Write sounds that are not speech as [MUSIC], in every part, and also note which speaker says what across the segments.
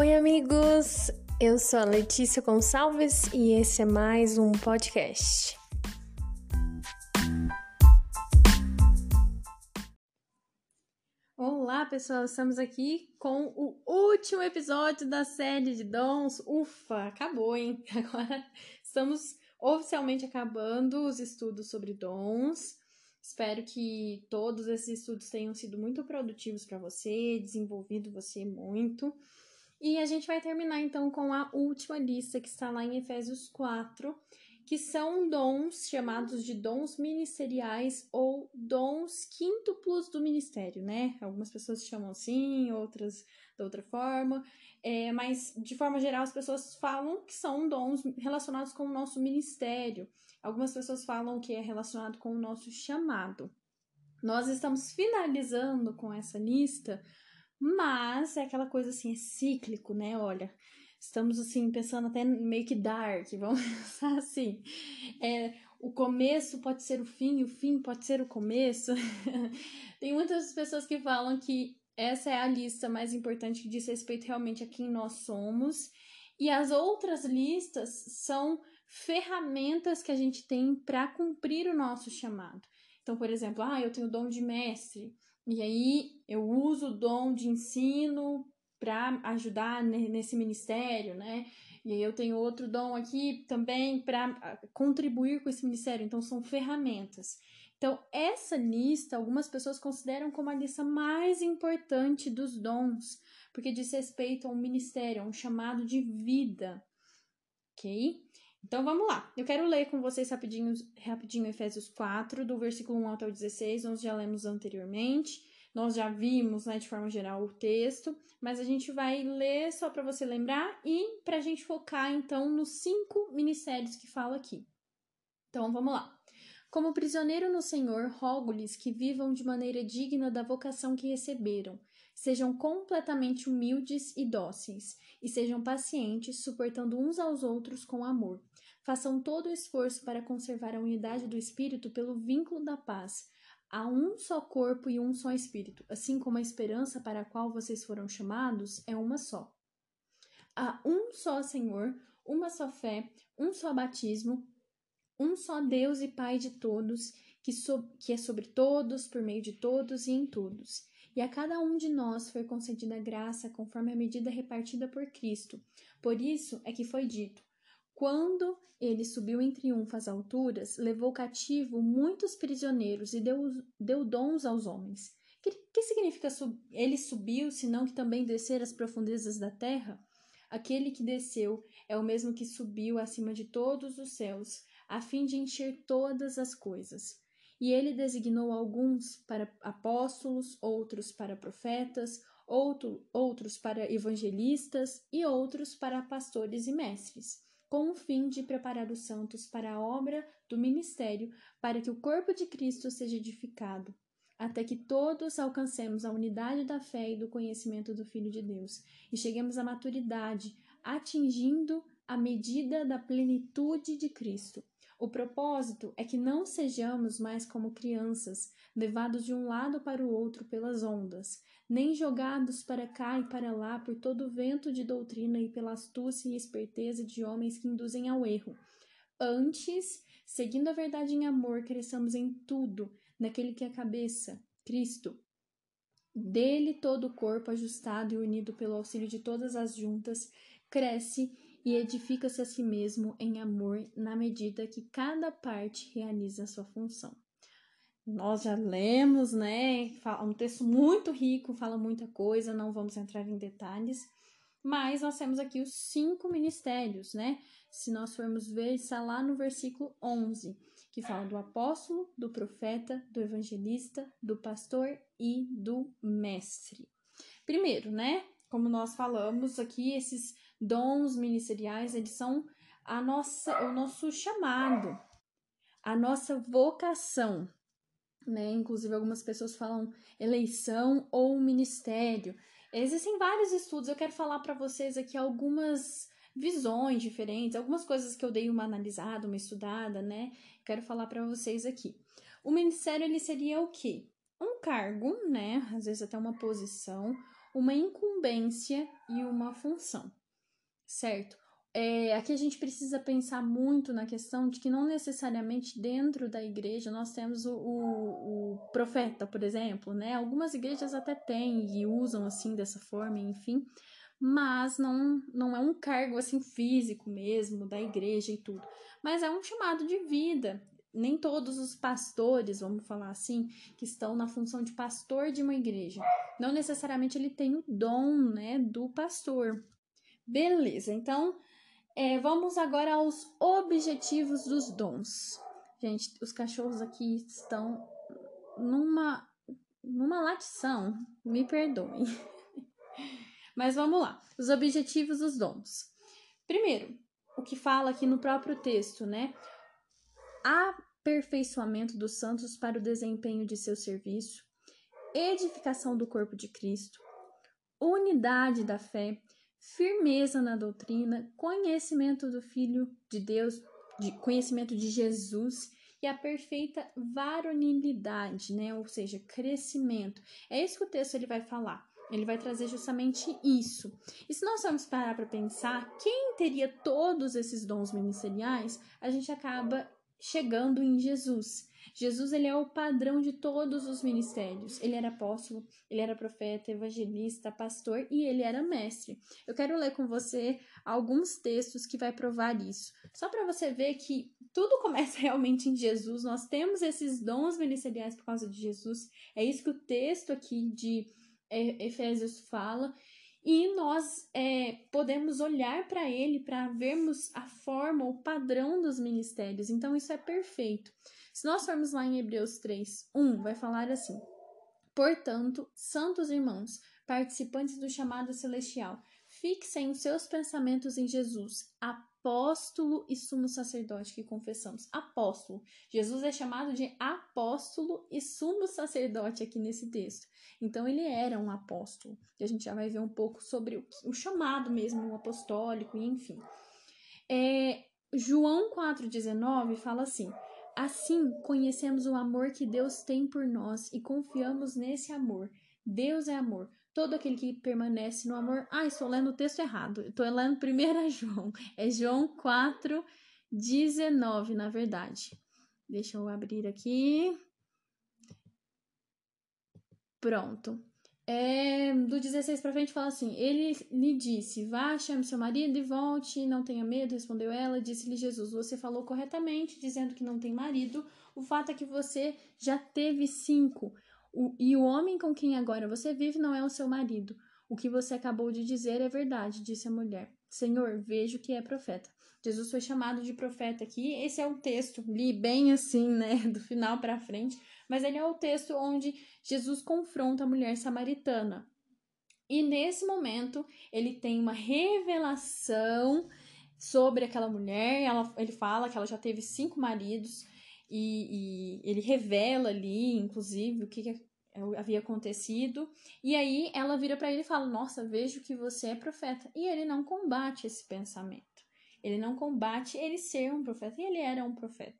Speaker 1: Oi, amigos! Eu sou a Letícia Gonçalves e esse é mais um podcast. Olá, pessoal! Estamos aqui com o último episódio da série de dons. Ufa, acabou, hein? [LAUGHS] Agora estamos oficialmente acabando os estudos sobre dons. Espero que todos esses estudos tenham sido muito produtivos para você, desenvolvido você muito. E a gente vai terminar então com a última lista que está lá em Efésios 4, que são dons chamados de dons ministeriais ou dons quíntuplos do ministério, né? Algumas pessoas chamam assim, outras da outra forma, é, mas de forma geral as pessoas falam que são dons relacionados com o nosso ministério. Algumas pessoas falam que é relacionado com o nosso chamado. Nós estamos finalizando com essa lista, mas é aquela coisa assim, é cíclico, né? Olha, estamos assim pensando até meio que dark, [LAUGHS] vamos pensar assim. É, o começo pode ser o fim, o fim pode ser o começo. [LAUGHS] Tem muitas pessoas que falam que essa é a lista mais importante que diz respeito realmente a quem nós somos. E as outras listas são ferramentas que a gente tem para cumprir o nosso chamado. Então, por exemplo, ah, eu tenho o dom de mestre, e aí eu uso o dom de ensino para ajudar nesse ministério, né? E aí eu tenho outro dom aqui também para ah, contribuir com esse ministério. Então, são ferramentas. Então, essa lista, algumas pessoas consideram como a lista mais importante dos dons, porque diz respeito a um ministério, a um chamado de vida. Ok? Então vamos lá. Eu quero ler com vocês rapidinho, rapidinho Efésios 4, do versículo 1 até o 16. Nós já lemos anteriormente. Nós já vimos, né, de forma geral, o texto, mas a gente vai ler só para você lembrar e para a gente focar então nos cinco ministérios que fala aqui. Então vamos lá. Como prisioneiro no Senhor, rogo-lhes que vivam de maneira digna da vocação que receberam, sejam completamente humildes e dóceis, e sejam pacientes, suportando uns aos outros com amor. Façam todo o esforço para conservar a unidade do Espírito pelo vínculo da paz. Há um só corpo e um só Espírito, assim como a esperança para a qual vocês foram chamados é uma só. Há um só Senhor, uma só fé, um só batismo, um só Deus e Pai de todos, que, so que é sobre todos, por meio de todos e em todos. E a cada um de nós foi concedida graça conforme a medida repartida por Cristo. Por isso é que foi dito: quando ele subiu em triunfo às alturas, levou cativo muitos prisioneiros e deu, deu dons aos homens. Que, que significa sub, ele subiu, senão que também descer às profundezas da terra? Aquele que desceu é o mesmo que subiu acima de todos os céus, a fim de encher todas as coisas. E ele designou alguns para apóstolos, outros para profetas, outro, outros para evangelistas e outros para pastores e mestres com o fim de preparar os santos para a obra do ministério, para que o corpo de Cristo seja edificado, até que todos alcancemos a unidade da fé e do conhecimento do Filho de Deus e cheguemos à maturidade, atingindo a medida da plenitude de Cristo. O propósito é que não sejamos mais como crianças, levados de um lado para o outro pelas ondas, nem jogados para cá e para lá por todo o vento de doutrina e pela astúcia e esperteza de homens que induzem ao erro. Antes, seguindo a verdade em amor, cresçamos em tudo, naquele que é a cabeça, Cristo. Dele todo o corpo, ajustado e unido pelo auxílio de todas as juntas, cresce e edifica-se a si mesmo em amor, na medida que cada parte realiza a sua função nós já lemos, né? Um texto muito rico, fala muita coisa, não vamos entrar em detalhes, mas nós temos aqui os cinco ministérios, né? Se nós formos ver, está lá no versículo 11, que fala do apóstolo, do profeta, do evangelista, do pastor e do mestre. Primeiro, né? Como nós falamos aqui, esses dons ministeriais, eles são a nossa, o nosso chamado, a nossa vocação né? Inclusive, algumas pessoas falam eleição ou ministério. Existem vários estudos, eu quero falar para vocês aqui algumas visões diferentes, algumas coisas que eu dei uma analisada, uma estudada, né? Quero falar para vocês aqui. O ministério ele seria o quê? Um cargo, né? Às vezes até uma posição uma incumbência e uma função, certo? É, aqui a gente precisa pensar muito na questão de que não necessariamente dentro da igreja nós temos o, o, o, profeta, por exemplo, né? Algumas igrejas até têm e usam assim dessa forma, enfim, mas não, não é um cargo assim físico mesmo da igreja e tudo, mas é um chamado de vida. Nem todos os pastores, vamos falar assim, que estão na função de pastor de uma igreja, não necessariamente ele tem o dom, né, do pastor. Beleza, então é, vamos agora aos objetivos dos dons. Gente, os cachorros aqui estão numa, numa latição, me perdoem. [LAUGHS] Mas vamos lá. Os objetivos dos dons. Primeiro, o que fala aqui no próprio texto, né? Aperfeiçoamento dos santos para o desempenho de seu serviço, edificação do corpo de Cristo, unidade da fé, firmeza na doutrina, conhecimento do Filho de Deus, de conhecimento de Jesus e a perfeita varonilidade, né? Ou seja, crescimento. É isso que o texto ele vai falar. Ele vai trazer justamente isso. E se nós formos parar para pensar, quem teria todos esses dons ministeriais, a gente acaba chegando em Jesus. Jesus ele é o padrão de todos os ministérios. Ele era apóstolo, ele era profeta, evangelista, pastor e ele era mestre. Eu quero ler com você alguns textos que vai provar isso. Só para você ver que tudo começa [LAUGHS] realmente em Jesus. Nós temos esses dons ministeriais por causa de Jesus. É isso que o texto aqui de é, Efésios fala. E nós é, podemos olhar para ele para vermos a forma, o padrão dos ministérios. Então, isso é perfeito. Se nós formos lá em Hebreus 3, 1, vai falar assim: Portanto, santos irmãos, participantes do chamado celestial, fixem os seus pensamentos em Jesus, apóstolo e sumo sacerdote que confessamos. Apóstolo. Jesus é chamado de apóstolo e sumo sacerdote aqui nesse texto. Então ele era um apóstolo. E a gente já vai ver um pouco sobre o, o chamado mesmo, o apostólico, e enfim. É, João 4,19 fala assim: Assim conhecemos o amor que Deus tem por nós e confiamos nesse amor. Deus é amor. Todo aquele que permanece no amor. Ah, estou lendo o texto errado. Estou lendo 1 João. É João 4, 19, na verdade. Deixa eu abrir aqui. Pronto. É, do 16 para frente fala assim: Ele lhe disse: Vá, chame seu marido e volte, não tenha medo. Respondeu ela. Disse-lhe Jesus: Você falou corretamente, dizendo que não tem marido. O fato é que você já teve cinco. O, e o homem com quem agora você vive não é o seu marido. O que você acabou de dizer é verdade, disse a mulher. Senhor, vejo que é profeta. Jesus foi chamado de profeta aqui. Esse é o texto, li bem assim, né, [LAUGHS] do final para frente, mas ele é o texto onde Jesus confronta a mulher samaritana. E nesse momento, ele tem uma revelação sobre aquela mulher. Ela, ele fala que ela já teve cinco maridos, e, e ele revela ali, inclusive, o que, que havia acontecido. E aí ela vira para ele e fala: Nossa, vejo que você é profeta. E ele não combate esse pensamento. Ele não combate ele ser um profeta. E ele era um profeta.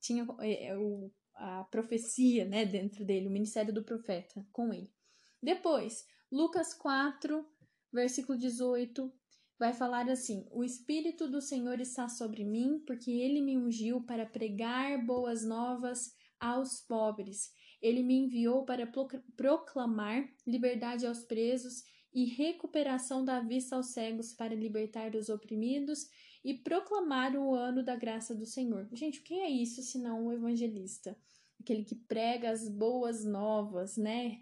Speaker 1: Tinha é, é, o, a profecia né, dentro dele, o ministério do profeta com ele. Depois, Lucas 4, versículo 18, vai falar assim: O Espírito do Senhor está sobre mim, porque ele me ungiu para pregar boas novas aos pobres. Ele me enviou para proclamar liberdade aos presos e recuperação da vista aos cegos, para libertar os oprimidos e proclamar o ano da graça do Senhor. Gente, o que é isso senão o evangelista? Aquele que prega as boas novas, né?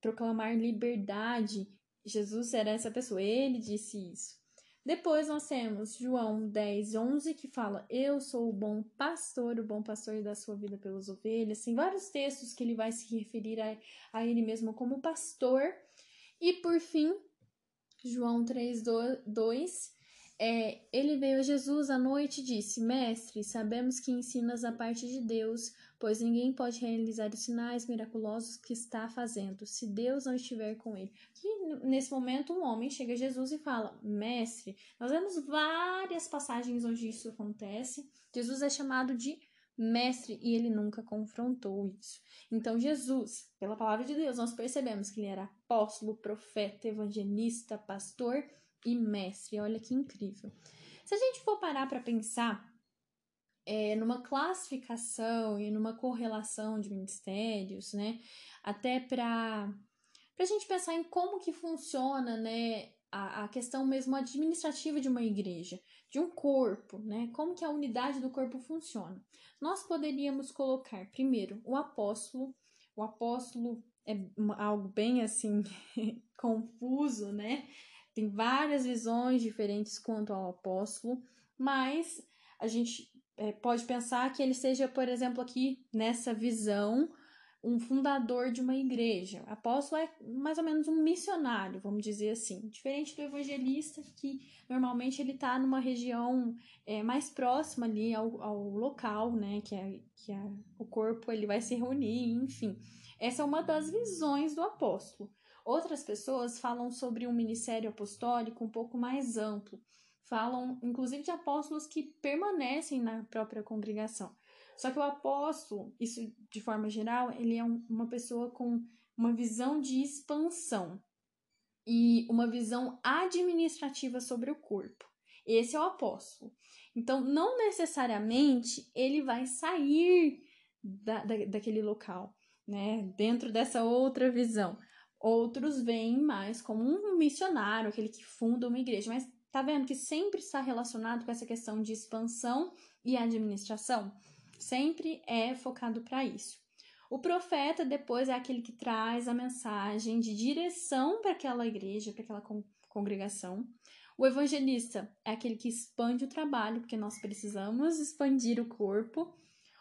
Speaker 1: Proclamar liberdade. Jesus era essa pessoa, ele disse isso. Depois nós temos João 10, 11, que fala: Eu sou o bom pastor, o bom pastor da sua vida pelas ovelhas. Tem vários textos que ele vai se referir a, a ele mesmo como pastor. E por fim, João 3, 2, é, ele veio a Jesus à noite e disse: Mestre, sabemos que ensinas a parte de Deus, pois ninguém pode realizar os sinais miraculosos que está fazendo, se Deus não estiver com ele. E nesse momento, um homem chega a Jesus e fala: Mestre, nós vemos várias passagens onde isso acontece. Jesus é chamado de mestre, e ele nunca confrontou isso. Então, Jesus, pela palavra de Deus, nós percebemos que ele era apóstolo, profeta, evangelista, pastor e mestre. Olha que incrível. Se a gente for parar para pensar é, numa classificação e numa correlação de ministérios, né, até para a gente pensar em como que funciona, né, a, a questão mesmo administrativa de uma igreja, de um corpo, né? Como que a unidade do corpo funciona? Nós poderíamos colocar primeiro o apóstolo. O apóstolo é algo bem assim [LAUGHS] confuso, né? Tem várias visões diferentes quanto ao apóstolo, mas a gente é, pode pensar que ele seja, por exemplo, aqui nessa visão um fundador de uma igreja. Apóstolo é mais ou menos um missionário, vamos dizer assim. Diferente do evangelista, que normalmente ele está numa região é, mais próxima ali ao, ao local, né? Que, é, que é, o corpo ele vai se reunir, enfim. Essa é uma das visões do apóstolo. Outras pessoas falam sobre um ministério apostólico um pouco mais amplo. Falam, inclusive, de apóstolos que permanecem na própria congregação. Só que o apóstolo, isso de forma geral, ele é um, uma pessoa com uma visão de expansão e uma visão administrativa sobre o corpo. Esse é o apóstolo. Então, não necessariamente ele vai sair da, da, daquele local, né? Dentro dessa outra visão. Outros veem mais como um missionário, aquele que funda uma igreja, mas tá vendo que sempre está relacionado com essa questão de expansão e administração? sempre é focado para isso. O profeta depois é aquele que traz a mensagem de direção para aquela igreja, para aquela con congregação. O evangelista é aquele que expande o trabalho, porque nós precisamos expandir o corpo.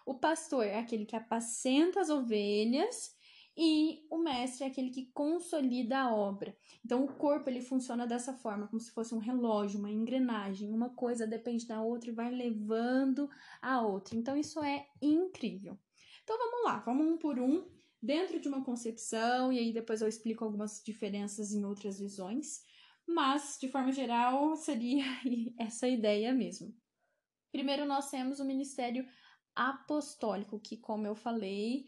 Speaker 1: O pastor é aquele que apacenta as ovelhas e o mestre é aquele que consolida a obra. Então o corpo ele funciona dessa forma, como se fosse um relógio, uma engrenagem, uma coisa depende da outra e vai levando a outra. Então isso é incrível. Então vamos lá, vamos um por um, dentro de uma concepção e aí depois eu explico algumas diferenças em outras visões, mas de forma geral seria [LAUGHS] essa ideia mesmo. Primeiro nós temos o ministério apostólico, que como eu falei,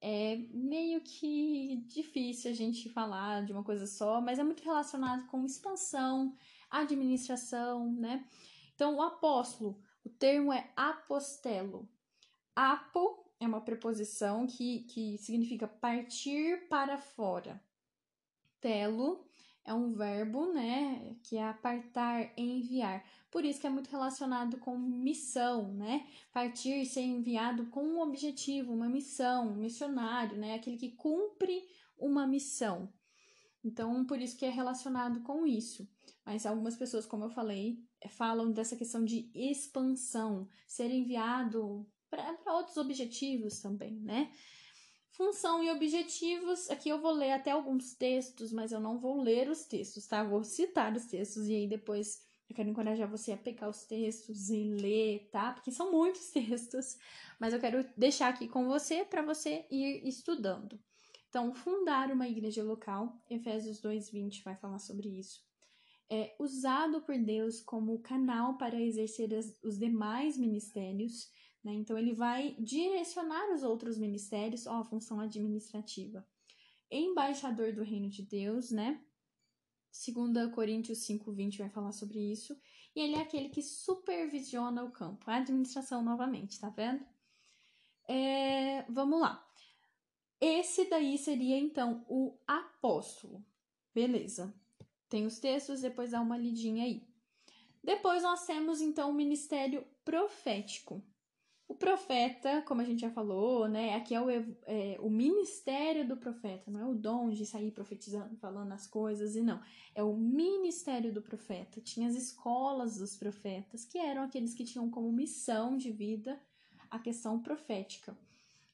Speaker 1: é meio que difícil a gente falar de uma coisa só, mas é muito relacionado com expansão, administração, né? Então, o apóstolo, o termo é apostelo. Apo é uma preposição que, que significa partir para fora. Telo é um verbo, né, que é apartar, enviar. Por isso que é muito relacionado com missão, né? Partir, ser enviado com um objetivo, uma missão, um missionário, né? Aquele que cumpre uma missão. Então, por isso que é relacionado com isso. Mas algumas pessoas, como eu falei, falam dessa questão de expansão, ser enviado para outros objetivos também, né? Função e objetivos. Aqui eu vou ler até alguns textos, mas eu não vou ler os textos, tá? Vou citar os textos e aí depois eu quero encorajar você a pegar os textos e ler, tá? Porque são muitos [LAUGHS] textos, mas eu quero deixar aqui com você para você ir estudando. Então, fundar uma igreja local, Efésios 2:20 vai falar sobre isso. É usado por Deus como canal para exercer as, os demais ministérios né? Então, ele vai direcionar os outros ministérios ó, a função administrativa. Embaixador do reino de Deus, né? 2 Coríntios 5,20 vai falar sobre isso. E ele é aquele que supervisiona o campo. A administração novamente, tá vendo? É, vamos lá. Esse daí seria, então, o apóstolo. Beleza. Tem os textos, depois dá uma lidinha aí. Depois nós temos, então, o ministério profético. O profeta, como a gente já falou, né? Aqui é o, é o ministério do profeta, não é o dom de sair profetizando, falando as coisas, e não. É o ministério do profeta. Tinha as escolas dos profetas, que eram aqueles que tinham como missão de vida a questão profética.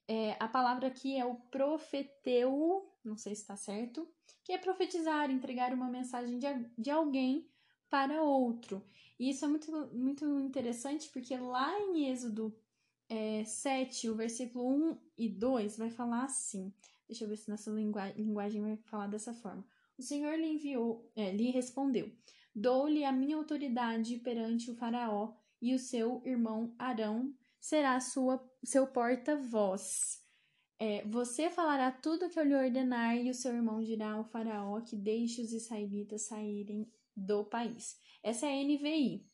Speaker 1: É, a palavra aqui é o profeteu, não sei se está certo, que é profetizar, entregar uma mensagem de, de alguém para outro. E isso é muito, muito interessante porque lá em Êxodo é, 7, o versículo 1 e 2 vai falar assim. Deixa eu ver se nossa linguagem vai falar dessa forma. O Senhor lhe enviou, é, lhe respondeu: Dou-lhe a minha autoridade perante o Faraó e o seu irmão Arão será sua, seu porta-voz. É, você falará tudo o que eu lhe ordenar, e o seu irmão dirá ao faraó que deixe os israelitas saírem do país. Essa é a NVI,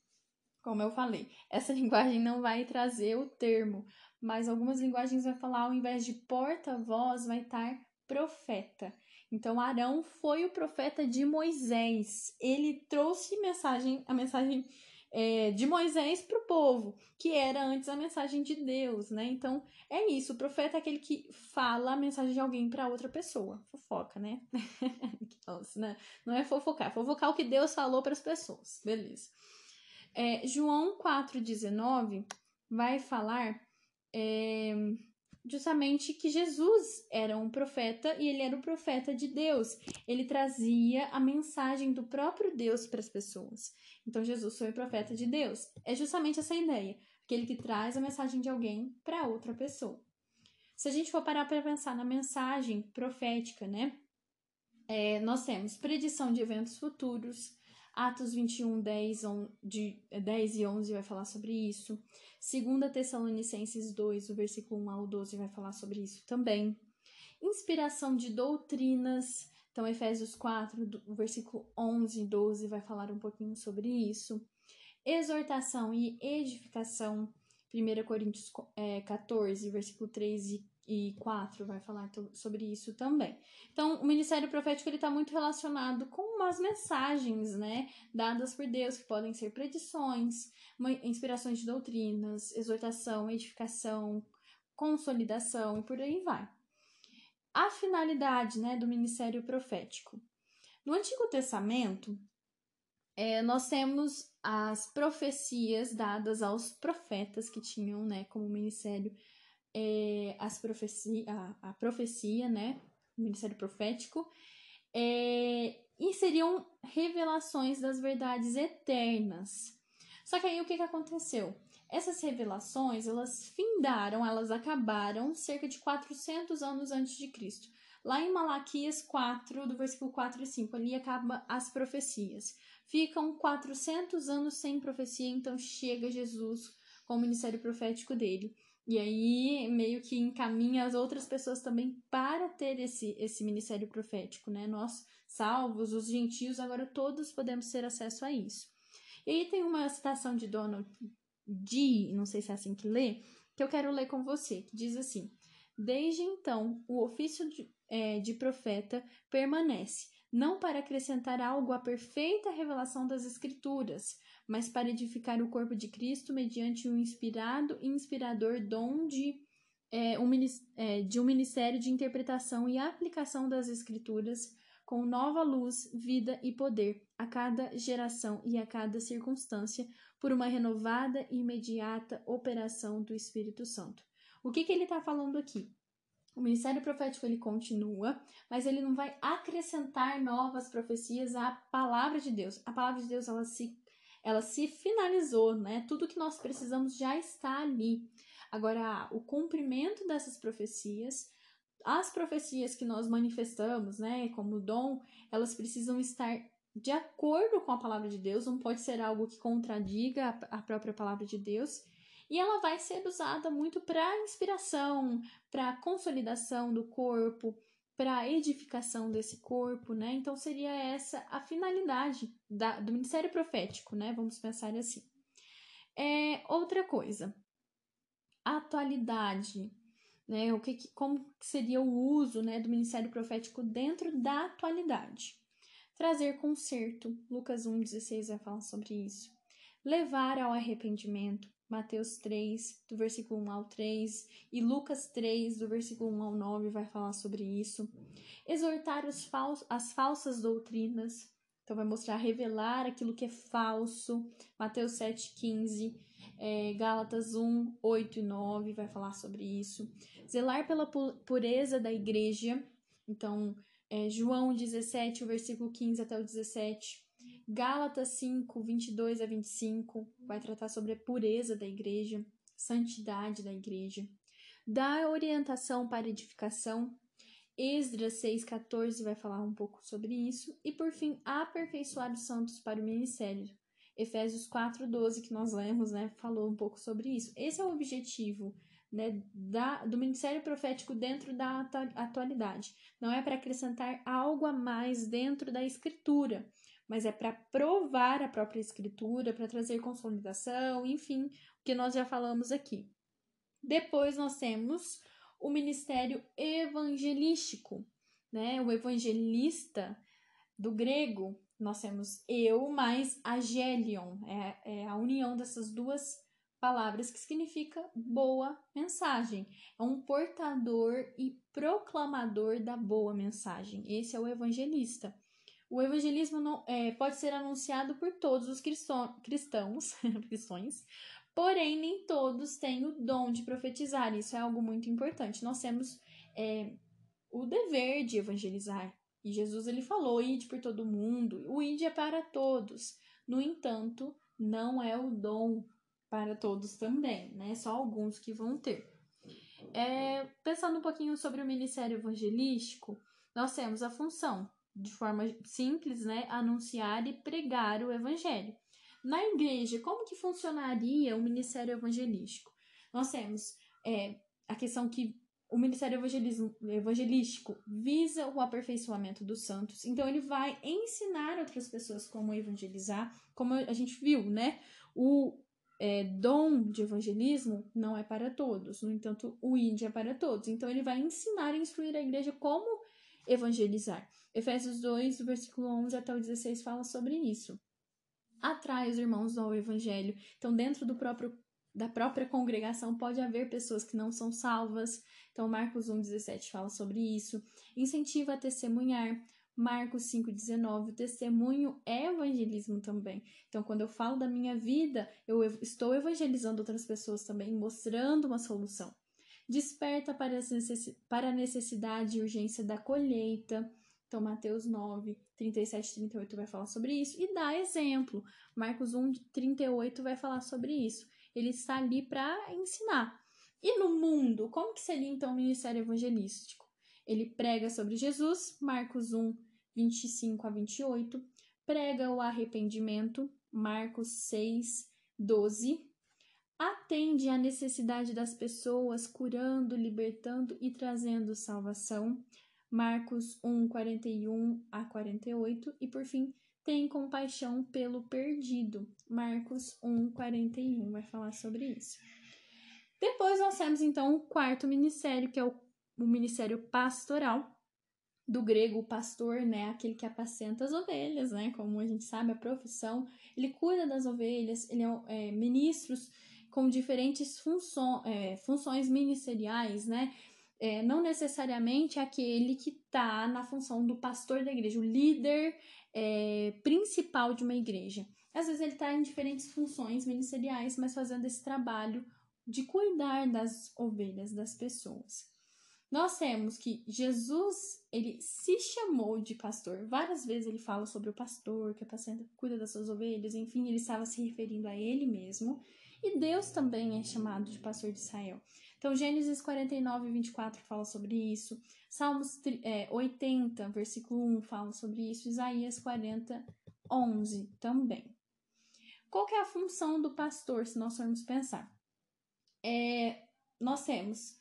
Speaker 1: como eu falei. Essa [LAUGHS] linguagem não vai trazer o termo, mas algumas linguagens vai falar, ao invés de porta-voz, vai estar profeta. Então Arão foi o profeta de Moisés. Ele trouxe mensagem, a mensagem é, de Moisés para o povo, que era antes a mensagem de Deus, né? Então é isso. O profeta é aquele que fala a mensagem de alguém para outra pessoa. Fofoca, né? [LAUGHS] Nossa, né? Não é fofocar, é fofocar o que Deus falou para as pessoas. Beleza. É, João 4,19 vai falar. É, justamente que Jesus era um profeta e ele era o profeta de Deus. Ele trazia a mensagem do próprio Deus para as pessoas. Então Jesus foi o profeta de Deus. É justamente essa ideia, aquele que traz a mensagem de alguém para outra pessoa. Se a gente for parar para pensar na mensagem profética, né? É, nós temos predição de eventos futuros, Atos 21, 10, on, de, 10 e 11 vai falar sobre isso. 2 Tessalonicenses 2, o versículo 1 ao 12 vai falar sobre isso também. Inspiração de doutrinas. Então, Efésios 4, o versículo 11 e 12 vai falar um pouquinho sobre isso. Exortação e edificação. 1 Coríntios é, 14, versículo 3 e e 4 vai falar sobre isso também. Então, o ministério profético ele está muito relacionado com umas mensagens, né, dadas por Deus que podem ser predições, inspirações de doutrinas, exortação, edificação, consolidação e por aí vai. A finalidade, né, do ministério profético. No Antigo Testamento, é, nós temos as profecias dadas aos profetas que tinham, né, como ministério é, as profecia, a, a, profecia, né? O ministério profético, é, e seriam revelações das verdades eternas. Só que aí o que, que aconteceu? Essas revelações, elas findaram, elas acabaram cerca de 400 anos antes de Cristo. Lá em Malaquias 4, do versículo 4 e 5, ali acaba as profecias. Ficam 400 anos sem profecia, então chega Jesus com o ministério profético dele. E aí meio que encaminha as outras pessoas também para ter esse, esse ministério profético, né? Nós, salvos, os gentios, agora todos podemos ter acesso a isso. E aí tem uma citação de Donald G, não sei se é assim que lê, que eu quero ler com você, que diz assim: Desde então, o ofício de, é, de profeta permanece, não para acrescentar algo à perfeita revelação das Escrituras, mas para edificar o corpo de Cristo mediante um inspirado e inspirador dom de, é, um, é, de um ministério de interpretação e aplicação das Escrituras, com nova luz, vida e poder a cada geração e a cada circunstância, por uma renovada e imediata operação do Espírito Santo. O que, que ele está falando aqui? O ministério profético ele continua, mas ele não vai acrescentar novas profecias à palavra de Deus. A palavra de Deus ela se ela se finalizou, né? Tudo que nós precisamos já está ali. Agora, o cumprimento dessas profecias, as profecias que nós manifestamos, né, como dom, elas precisam estar de acordo com a palavra de Deus, não pode ser algo que contradiga a própria palavra de Deus. E ela vai ser usada muito para inspiração, para consolidação do corpo, para a edificação desse corpo, né? Então seria essa a finalidade da, do ministério profético, né? Vamos pensar assim. É, outra coisa, atualidade, né? O que, como seria o uso, né, do ministério profético dentro da atualidade? Trazer conserto, Lucas 1:16 vai falar sobre isso. Levar ao arrependimento, Mateus 3, do versículo 1 ao 3, e Lucas 3, do versículo 1 ao 9, vai falar sobre isso. Exortar os fals as falsas doutrinas, então vai mostrar, revelar aquilo que é falso. Mateus 7, 15, é, Gálatas 1, 8 e 9 vai falar sobre isso. Zelar pela pureza da igreja, então é, João 17, o versículo 15 até o 17 Gálatas 5, 22 a 25 vai tratar sobre a pureza da igreja, santidade da igreja. Da orientação para edificação, Esdras 6,14 vai falar um pouco sobre isso. E por fim, aperfeiçoar os santos para o ministério. Efésios 4:12 que nós lemos, né, falou um pouco sobre isso. Esse é o objetivo né, da, do ministério profético dentro da atualidade. Não é para acrescentar algo a mais dentro da escritura, mas é para provar a própria escritura, para trazer consolidação, enfim, o que nós já falamos aqui. Depois nós temos o ministério evangelístico, né? O evangelista do grego, nós temos eu mais agelion, é, é a união dessas duas palavras que significa boa mensagem. É um portador e proclamador da boa mensagem. Esse é o evangelista. O evangelismo não, é, pode ser anunciado por todos os cristãos, [LAUGHS] cristãos, porém nem todos têm o dom de profetizar. Isso é algo muito importante. Nós temos é, o dever de evangelizar. E Jesus ele falou: ide por todo mundo. O ide é para todos. No entanto, não é o dom para todos também, né? Só alguns que vão ter. É, pensando um pouquinho sobre o ministério evangelístico, nós temos a função, de forma simples, né, anunciar e pregar o evangelho. Na igreja, como que funcionaria o ministério evangelístico? Nós temos é, a questão que o ministério evangelístico visa o aperfeiçoamento dos santos, então ele vai ensinar outras pessoas como evangelizar, como a gente viu, né? O é, dom de evangelismo não é para todos, no entanto, o ID é para todos. Então, ele vai ensinar e instruir a igreja como evangelizar. Efésios 2, versículo 11 até o 16 fala sobre isso. Atrai os irmãos ao evangelho. Então, dentro do próprio da própria congregação pode haver pessoas que não são salvas. Então, Marcos 1,17 fala sobre isso. Incentiva a testemunhar. Marcos 5,19, o testemunho é evangelismo também. Então, quando eu falo da minha vida, eu estou evangelizando outras pessoas também, mostrando uma solução. Desperta para a necessidade e urgência da colheita. Então, Mateus 9, 37 e 38 vai falar sobre isso. E dá exemplo. Marcos 1, 38 vai falar sobre isso. Ele está ali para ensinar. E no mundo, como que seria então o ministério evangelístico? Ele prega sobre Jesus, Marcos 1, 25 a 28, prega o arrependimento, Marcos 6, 12, atende à necessidade das pessoas, curando, libertando e trazendo salvação, Marcos 1, 41 a 48, e por fim, tem compaixão pelo perdido, Marcos 1, 41, vai falar sobre isso. Depois nós temos então o quarto ministério, que é o, o ministério pastoral, do grego pastor, né, aquele que apacenta as ovelhas, né, como a gente sabe, a profissão, ele cuida das ovelhas, ele é, é ministros com diferentes funções, é, funções ministeriais, né, é, não necessariamente aquele que está na função do pastor da igreja, o líder é, principal de uma igreja. Às vezes ele está em diferentes funções ministeriais, mas fazendo esse trabalho de cuidar das ovelhas das pessoas nós temos que Jesus, ele se chamou de pastor. Várias vezes ele fala sobre o pastor, que apacenta, cuida das suas ovelhas, enfim, ele estava se referindo a ele mesmo. E Deus também é chamado de pastor de Israel. Então, Gênesis 49, 24 fala sobre isso. Salmos é, 80, versículo 1 fala sobre isso. Isaías 40, 11 também. Qual que é a função do pastor, se nós formos pensar? É, nós temos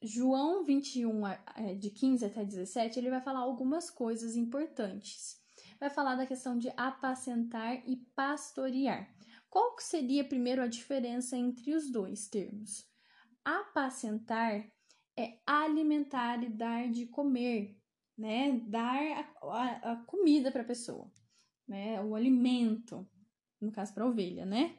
Speaker 1: João 21, é, de 15 até 17, ele vai falar algumas coisas importantes. Vai falar da questão de apacentar e pastorear. Qual seria primeiro a diferença entre os dois termos? Apacentar é alimentar e dar de comer, né? Dar a, a, a comida para a pessoa, né? O alimento, no caso para a ovelha, né?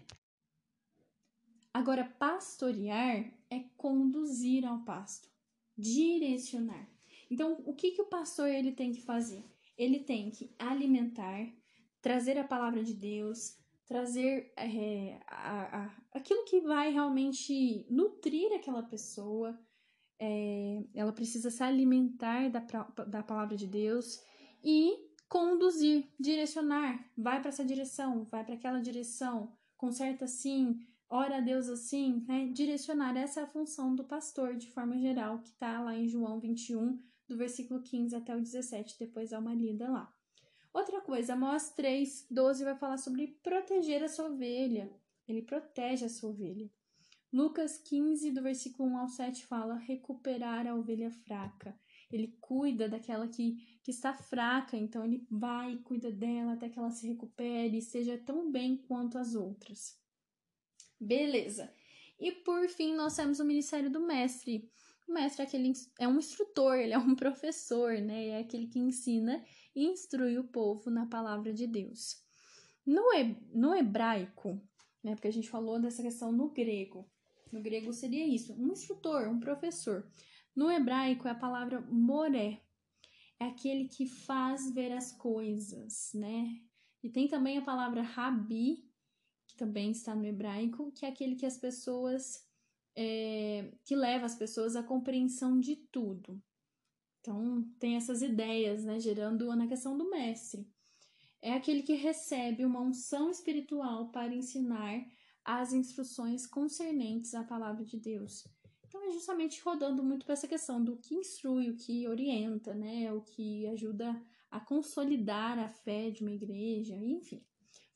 Speaker 1: Agora, pastorear é conduzir ao pasto, direcionar. Então, o que, que o pastor ele tem que fazer? Ele tem que alimentar, trazer a palavra de Deus, trazer é, a, a, aquilo que vai realmente nutrir aquela pessoa. É, ela precisa se alimentar da, da palavra de Deus e conduzir, direcionar. Vai para essa direção, vai para aquela direção, conserta assim, ora a Deus assim, né? Direcionar essa é a função do pastor de forma geral, que está lá em João 21, do versículo 15 até o 17, depois dá uma lida lá. Outra coisa, Amós 3, 12 vai falar sobre proteger a sua ovelha. Ele protege a sua ovelha. Lucas 15, do versículo 1 ao 7, fala recuperar a ovelha fraca. Ele cuida daquela que, que está fraca, então ele vai e cuida dela até que ela se recupere e seja tão bem quanto as outras. Beleza. E por fim, nós temos o ministério do mestre. O mestre é, aquele, é um instrutor, ele é um [LAUGHS] professor, né? É aquele que ensina e instrui o povo na palavra de Deus. No, he, no hebraico, né? Porque a gente falou dessa questão no grego. No grego seria isso, um instrutor, um professor. No hebraico é a palavra moré. É aquele que faz ver as coisas, né? E tem também a palavra rabi, que também está no hebraico, que é aquele que as pessoas é, que leva as pessoas à compreensão de tudo. Então, tem essas ideias, né, gerando na questão do mestre. É aquele que recebe uma unção espiritual para ensinar as instruções concernentes à palavra de Deus. Então, é justamente rodando muito para essa questão do que instrui, o que orienta, né, o que ajuda a consolidar a fé de uma igreja, enfim.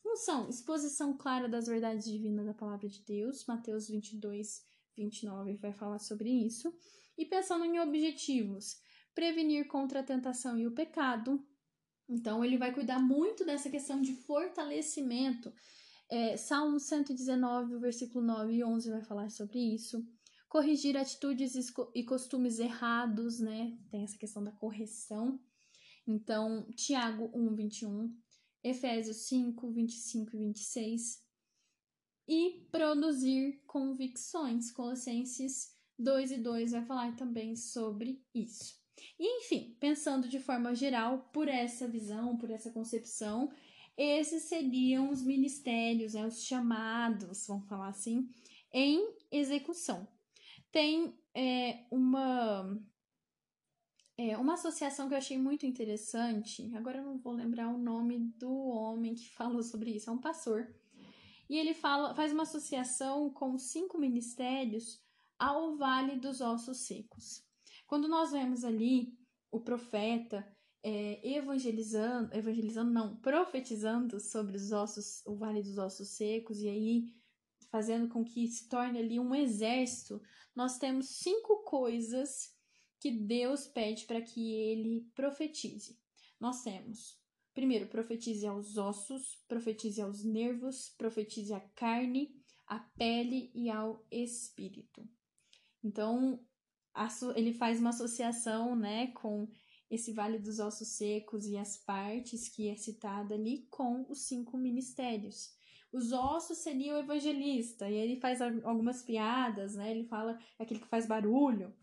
Speaker 1: Função: exposição clara das verdades divinas da palavra de Deus, Mateus 22, 29 vai falar sobre isso. E pensando em objetivos: prevenir contra a tentação e o pecado. Então, ele vai cuidar muito dessa questão de fortalecimento. É, Salmo 119, versículo 9 e 11 vai falar sobre isso. Corrigir atitudes e costumes errados, né? Tem essa questão da correção. Então, Tiago 1, 21. Efésios 5, 25 e 26. E produzir convicções. Colossenses 2 e 2 vai falar também sobre isso. E, enfim, pensando de forma geral, por essa visão, por essa concepção, esses seriam os ministérios, né, os chamados, vamos falar assim, em execução. Tem é, uma é, uma associação que eu achei muito interessante, agora eu não vou lembrar o nome do homem que falou sobre isso, é um pastor. E ele fala, faz uma associação com cinco ministérios ao Vale dos Ossos Secos. Quando nós vemos ali o profeta é, evangelizando, evangelizando não, profetizando sobre os ossos, o Vale dos Ossos Secos, e aí fazendo com que se torne ali um exército, nós temos cinco coisas que Deus pede para que ele profetize. Nós temos, primeiro, profetize aos ossos, profetize aos nervos, profetize à carne, à pele e ao espírito. Então, ele faz uma associação, né, com esse Vale dos Ossos Secos e as partes que é citada ali com os cinco ministérios. Os ossos seria o evangelista, e ele faz algumas piadas, né? Ele fala é aquele que faz barulho.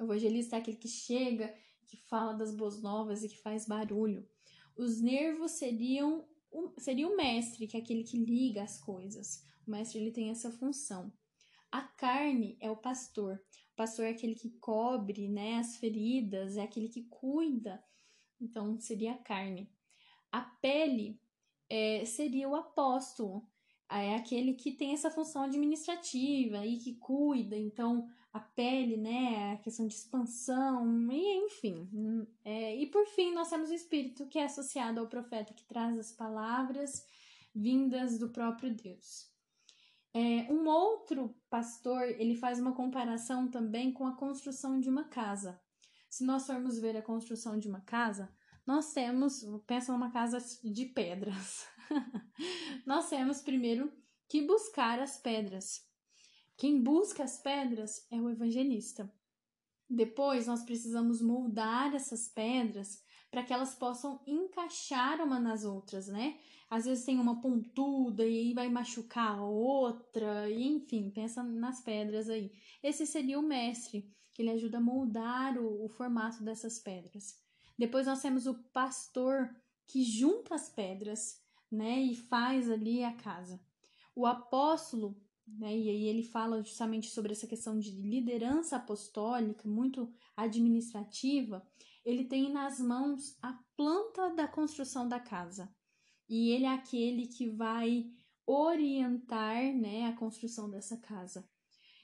Speaker 1: O evangelista é aquele que chega, que fala das boas novas e que faz barulho. Os nervos seriam o, seria o mestre, que é aquele que liga as coisas. O mestre ele tem essa função. A carne é o pastor. O pastor é aquele que cobre né, as feridas, é aquele que cuida. Então, seria a carne. A pele é, seria o apóstolo. É aquele que tem essa função administrativa e que cuida. Então, a pele, né, a questão de expansão, e enfim. É, e por fim, nós temos o espírito que é associado ao profeta, que traz as palavras vindas do próprio Deus. É, um outro pastor, ele faz uma comparação também com a construção de uma casa. Se nós formos ver a construção de uma casa, nós temos, pensa numa casa de pedras. [LAUGHS] nós temos primeiro que buscar as pedras. Quem busca as pedras é o evangelista. Depois, nós precisamos moldar essas pedras para que elas possam encaixar uma nas outras, né? Às vezes tem uma pontuda e aí vai machucar a outra, e enfim, pensa nas pedras aí. Esse seria o mestre, que ele ajuda a moldar o, o formato dessas pedras. Depois nós temos o pastor que junta as pedras, né, e faz ali a casa. O apóstolo né? E aí ele fala justamente sobre essa questão de liderança apostólica, muito administrativa. Ele tem nas mãos a planta da construção da casa. E ele é aquele que vai orientar né, a construção dessa casa.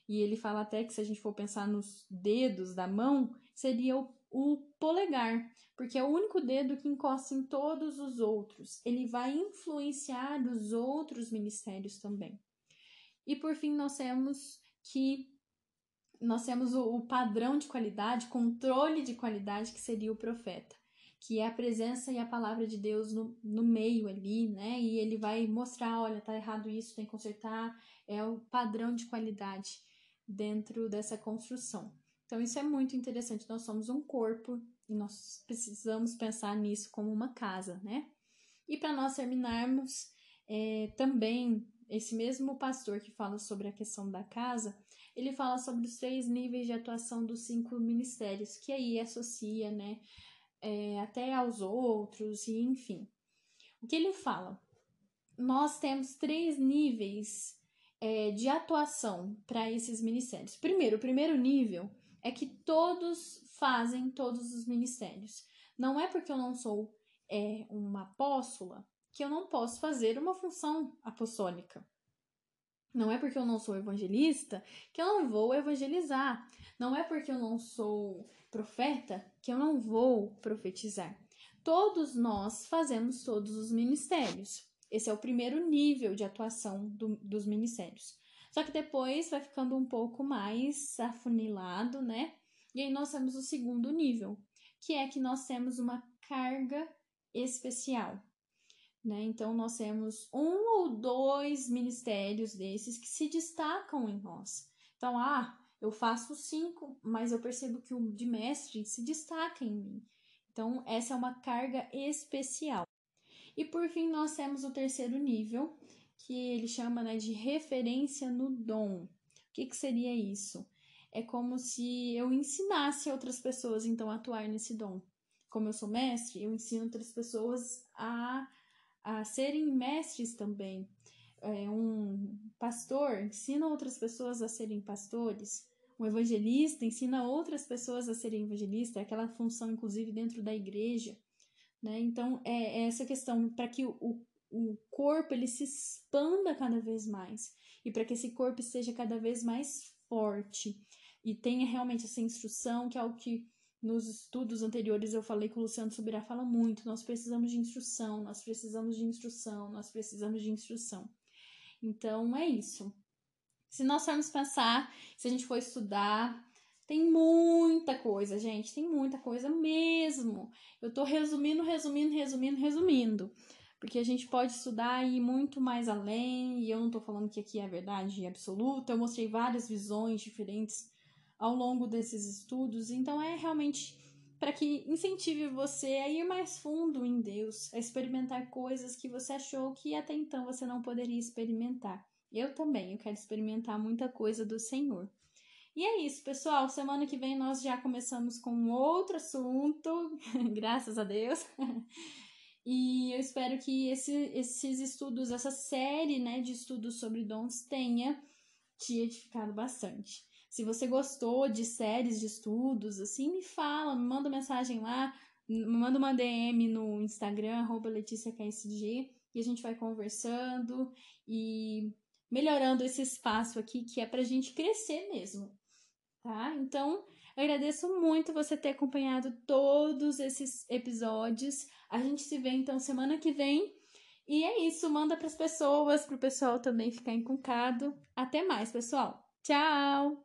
Speaker 1: E ele fala até que se a gente for pensar nos dedos da mão, seria o, o polegar, porque é o único dedo que encosta em todos os outros. Ele vai influenciar os outros ministérios também. E por fim, nós temos que nós temos o, o padrão de qualidade, controle de qualidade, que seria o profeta que é a presença e a palavra de Deus no, no meio ali, né? E ele vai mostrar, olha, tá errado isso, tem que consertar, é o padrão de qualidade dentro dessa construção. Então isso é muito interessante. Nós somos um corpo e nós precisamos pensar nisso como uma casa, né? E para nós terminarmos, é, também esse mesmo pastor que fala sobre a questão da casa, ele fala sobre os três níveis de atuação dos cinco ministérios, que aí associa, né, é, até aos outros, e enfim. O que ele fala? Nós temos três níveis é, de atuação para esses ministérios. Primeiro, o primeiro nível é que todos fazem todos os ministérios. Não é porque eu não sou é, uma apóstola que eu não posso fazer uma função apostólica. Não é porque eu não sou evangelista que eu não vou evangelizar. Não é porque eu não sou profeta que eu não vou profetizar. Todos nós fazemos todos os ministérios. Esse é o primeiro nível de atuação do, dos ministérios. Só que depois vai ficando um pouco mais afunilado, né? E aí nós temos o segundo nível, que é que nós temos uma carga especial. Né? Então, nós temos um ou dois ministérios desses que se destacam em nós. Então, ah, eu faço cinco, mas eu percebo que o de mestre se destaca em mim. Então, essa é uma carga especial. E por fim, nós temos o terceiro nível, que ele chama né, de referência no dom. O que, que seria isso? É como se eu ensinasse outras pessoas, então, a atuar nesse dom. Como eu sou mestre, eu ensino outras pessoas a, a serem mestres também. É, um pastor ensina outras pessoas a serem pastores um evangelista ensina outras pessoas a serem evangelistas, é aquela função, inclusive, dentro da igreja. Né? Então, é, é essa questão para que o, o, o corpo ele se expanda cada vez mais e para que esse corpo seja cada vez mais forte e tenha realmente essa instrução, que é algo que nos estudos anteriores eu falei que o Luciano Subirá fala muito. Nós precisamos de instrução, nós precisamos de instrução, nós precisamos de instrução. Então é isso. Se nós formos pensar, se a gente for estudar, tem muita coisa, gente, tem muita coisa mesmo. Eu tô resumindo, resumindo, resumindo, resumindo. Porque a gente pode estudar e ir muito mais além, e eu não tô falando que aqui é a verdade absoluta, eu mostrei várias visões diferentes ao longo desses estudos, então é realmente para que incentive você a ir mais fundo em Deus, a experimentar coisas que você achou que até então você não poderia experimentar. Eu também, eu quero experimentar muita coisa do Senhor. E é isso, pessoal. Semana que vem nós já começamos com outro assunto, [LAUGHS] graças a Deus. E eu espero que esse, esses estudos, essa série né, de estudos sobre dons tenha te edificado bastante. Se você gostou de séries de estudos, assim, me fala, me manda mensagem lá, me manda uma DM no Instagram, arroba LeticiaKSG, e a gente vai conversando e melhorando esse espaço aqui que é para a gente crescer mesmo, tá? Então, agradeço muito você ter acompanhado todos esses episódios. A gente se vê então semana que vem. E é isso, manda para as pessoas, para o pessoal também ficar encucado. Até mais, pessoal. Tchau!